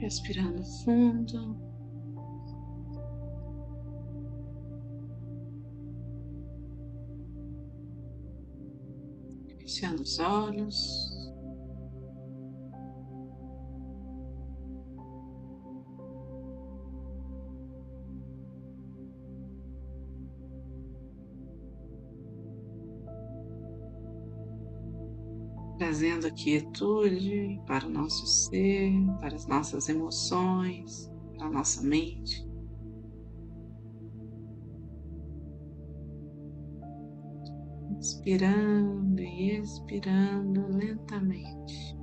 Respirando fundo. Fechando os olhos. Trazendo a quietude para o nosso ser, para as nossas emoções, para a nossa mente. Inspirando e expirando lentamente.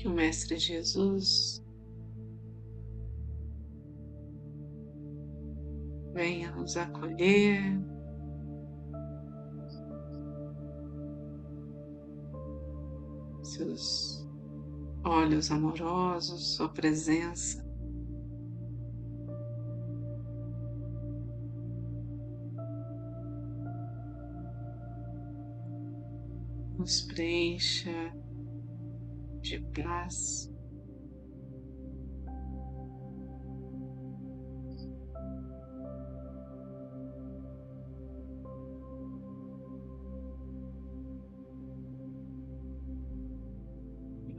Que o Mestre Jesus venha nos acolher. Seus olhos amorosos, Sua presença. Nos preencha de paz.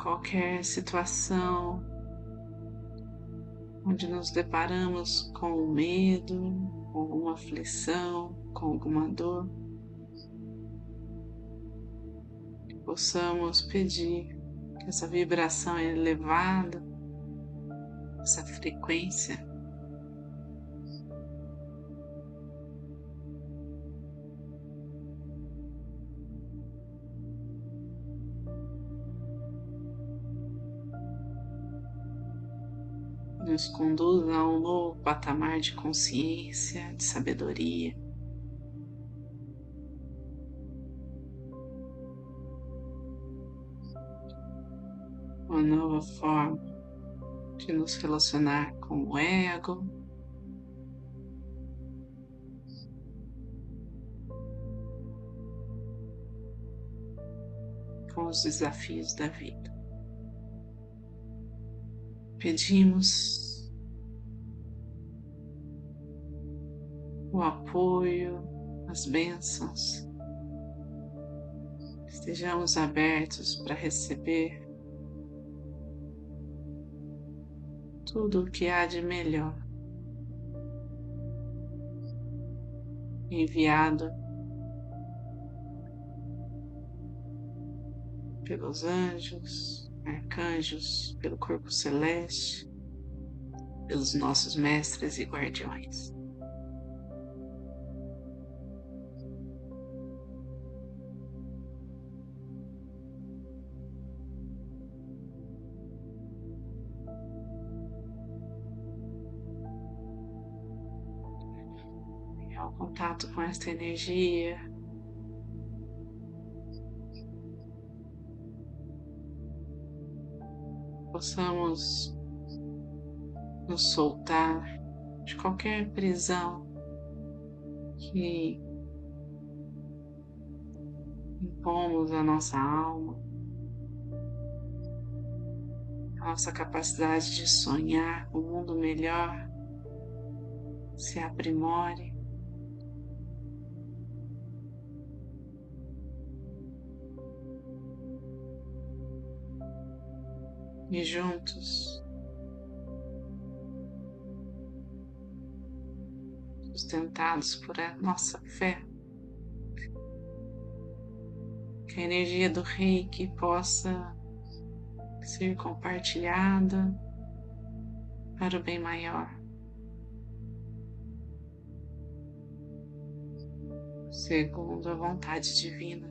Qualquer situação onde nos deparamos com o medo, com alguma aflição, com alguma dor, possamos pedir que essa vibração elevada, essa frequência nos conduza a um novo patamar de consciência, de sabedoria. Forma de nos relacionar com o ego. Com os desafios da vida. Pedimos o apoio, as bênçãos. Estejamos abertos para receber tudo o que há de melhor enviado pelos anjos, arcanjos, pelo corpo celeste, pelos nossos mestres e guardiões. Contato com esta energia. Possamos nos soltar de qualquer prisão que impomos à nossa alma, a nossa capacidade de sonhar um mundo melhor se aprimore. e juntos sustentados por a nossa fé. Que a energia do reiki possa ser compartilhada para o bem maior. Segundo a vontade divina.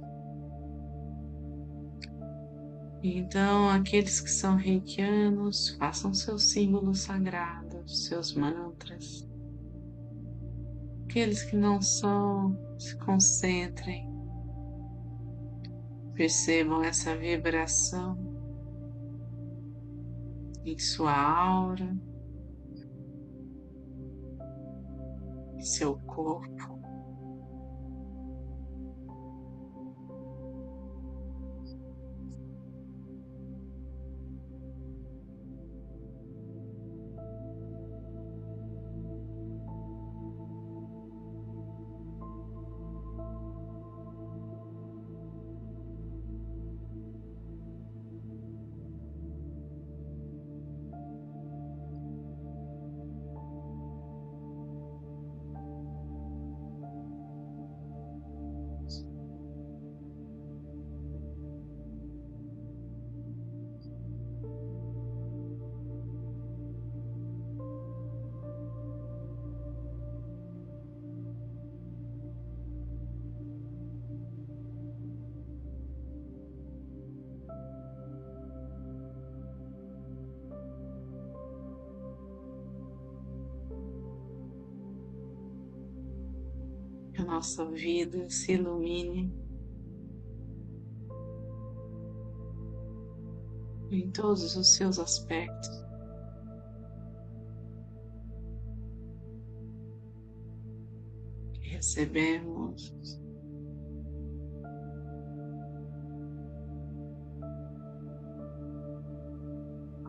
Então, aqueles que são reikianos, façam seus símbolos sagrados, seus mantras. Aqueles que não são, se concentrem, percebam essa vibração em sua aura, em seu corpo. Nossa vida se ilumine. Em todos os seus aspectos. Recebemos.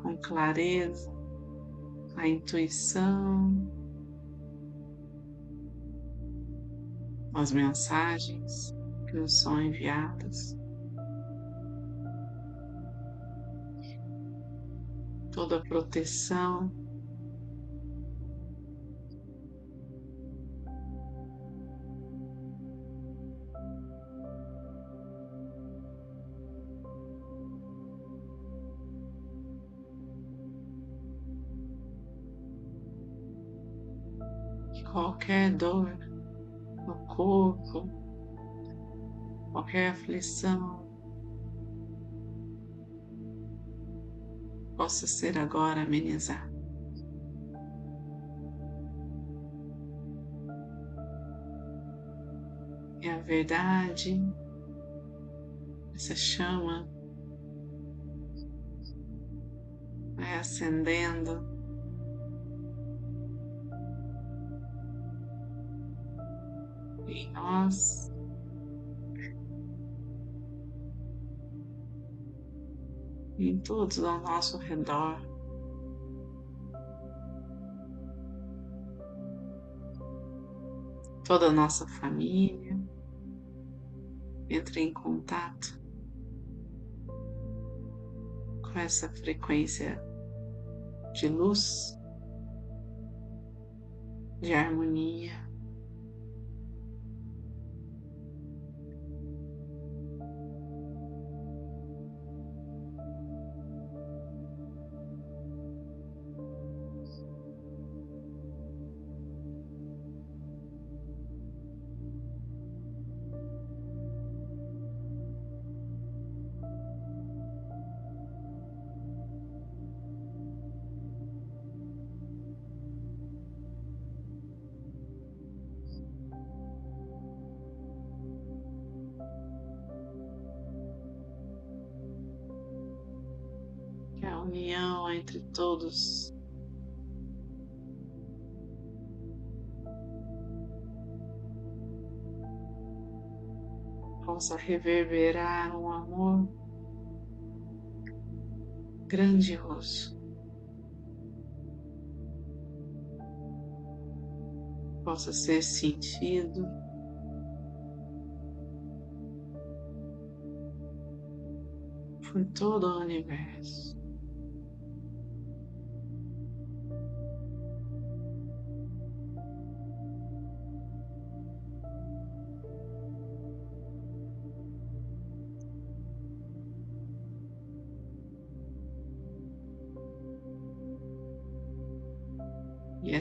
Com clareza a intuição as mensagens que nos são enviadas, toda a proteção. Qualquer dor no corpo, qualquer aflição possa ser agora amenizada. E a verdade, essa chama vai acendendo em nós. Em todos ao nosso redor. Toda a nossa família entra em contato com essa frequência de luz, de harmonia. União entre todos. Possa reverberar um amor grandioso. Possa ser sentido por todo o universo.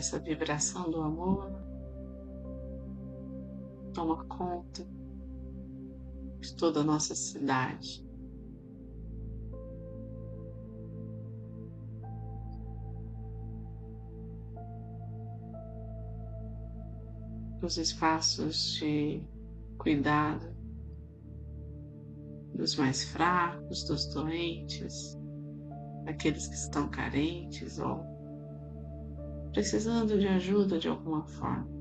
Essa vibração do amor toma conta de toda a nossa cidade. Os espaços de cuidado dos mais fracos, dos doentes, daqueles que estão carentes ou precisando de ajuda de alguma forma.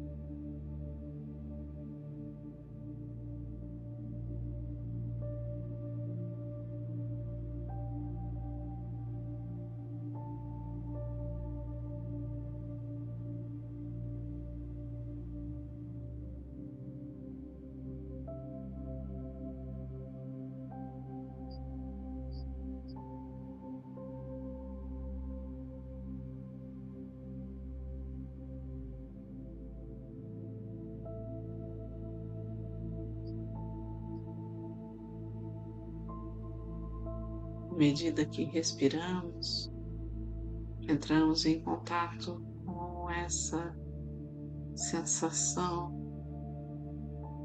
Medida que respiramos, entramos em contato com essa sensação,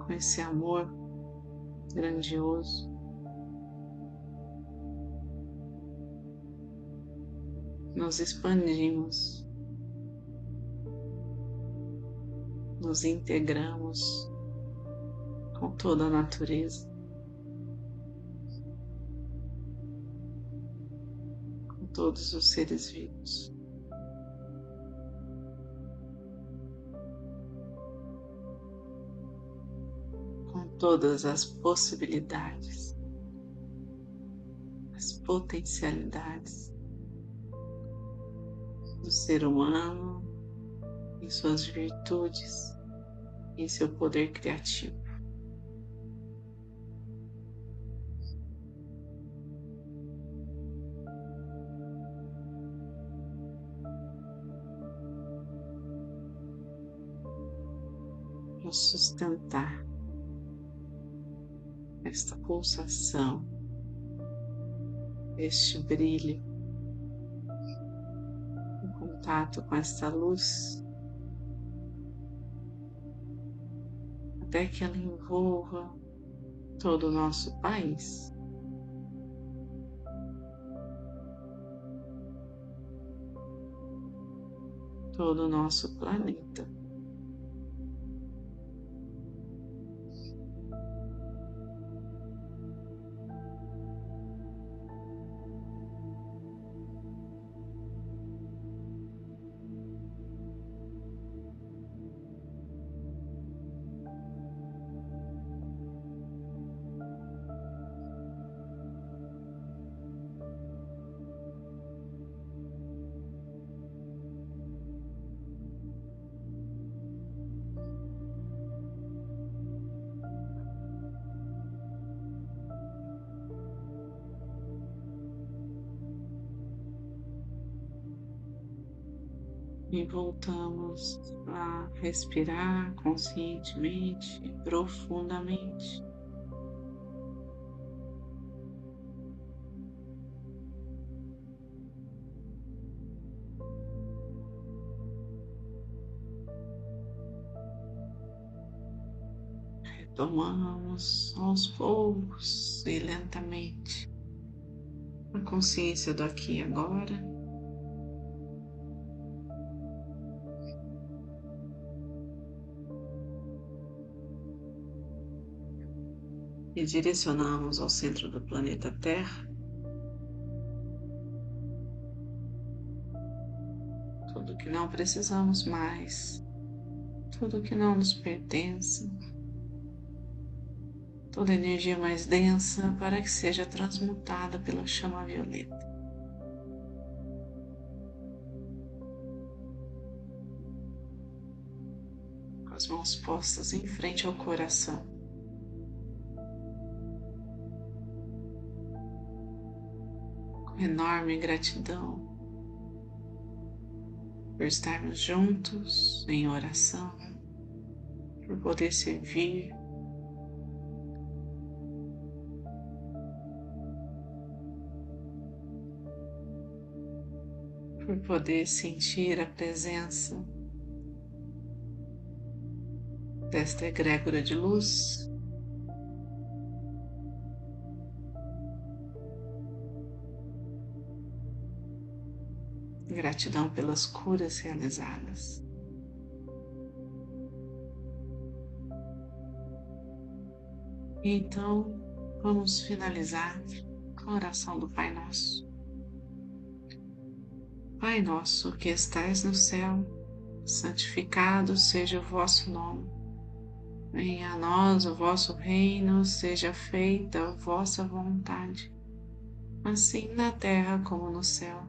com esse amor grandioso. Nos expandimos, nos integramos com toda a natureza. Todos os seres vivos. Com todas as possibilidades, as potencialidades do ser humano em suas virtudes e seu poder criativo. Sustentar esta pulsação, este brilho, em contato com esta luz, até que ela envolva todo o nosso país. Todo o nosso planeta. E voltamos a respirar conscientemente profundamente. Retomamos aos poucos e lentamente a consciência do aqui e agora. E direcionamos ao centro do planeta Terra tudo que não precisamos mais, tudo que não nos pertence, toda energia mais densa para que seja transmutada pela chama violeta. Com as mãos postas em frente ao coração. Enorme gratidão por estarmos juntos em oração, por poder servir. Por poder sentir a presença desta egrégora de luz. Gratidão pelas curas realizadas. Então, vamos finalizar com a oração do Pai Nosso. Pai nosso que estais no céu, santificado seja o vosso nome. Venha a nós o vosso reino, seja feita a vossa vontade, assim na terra como no céu.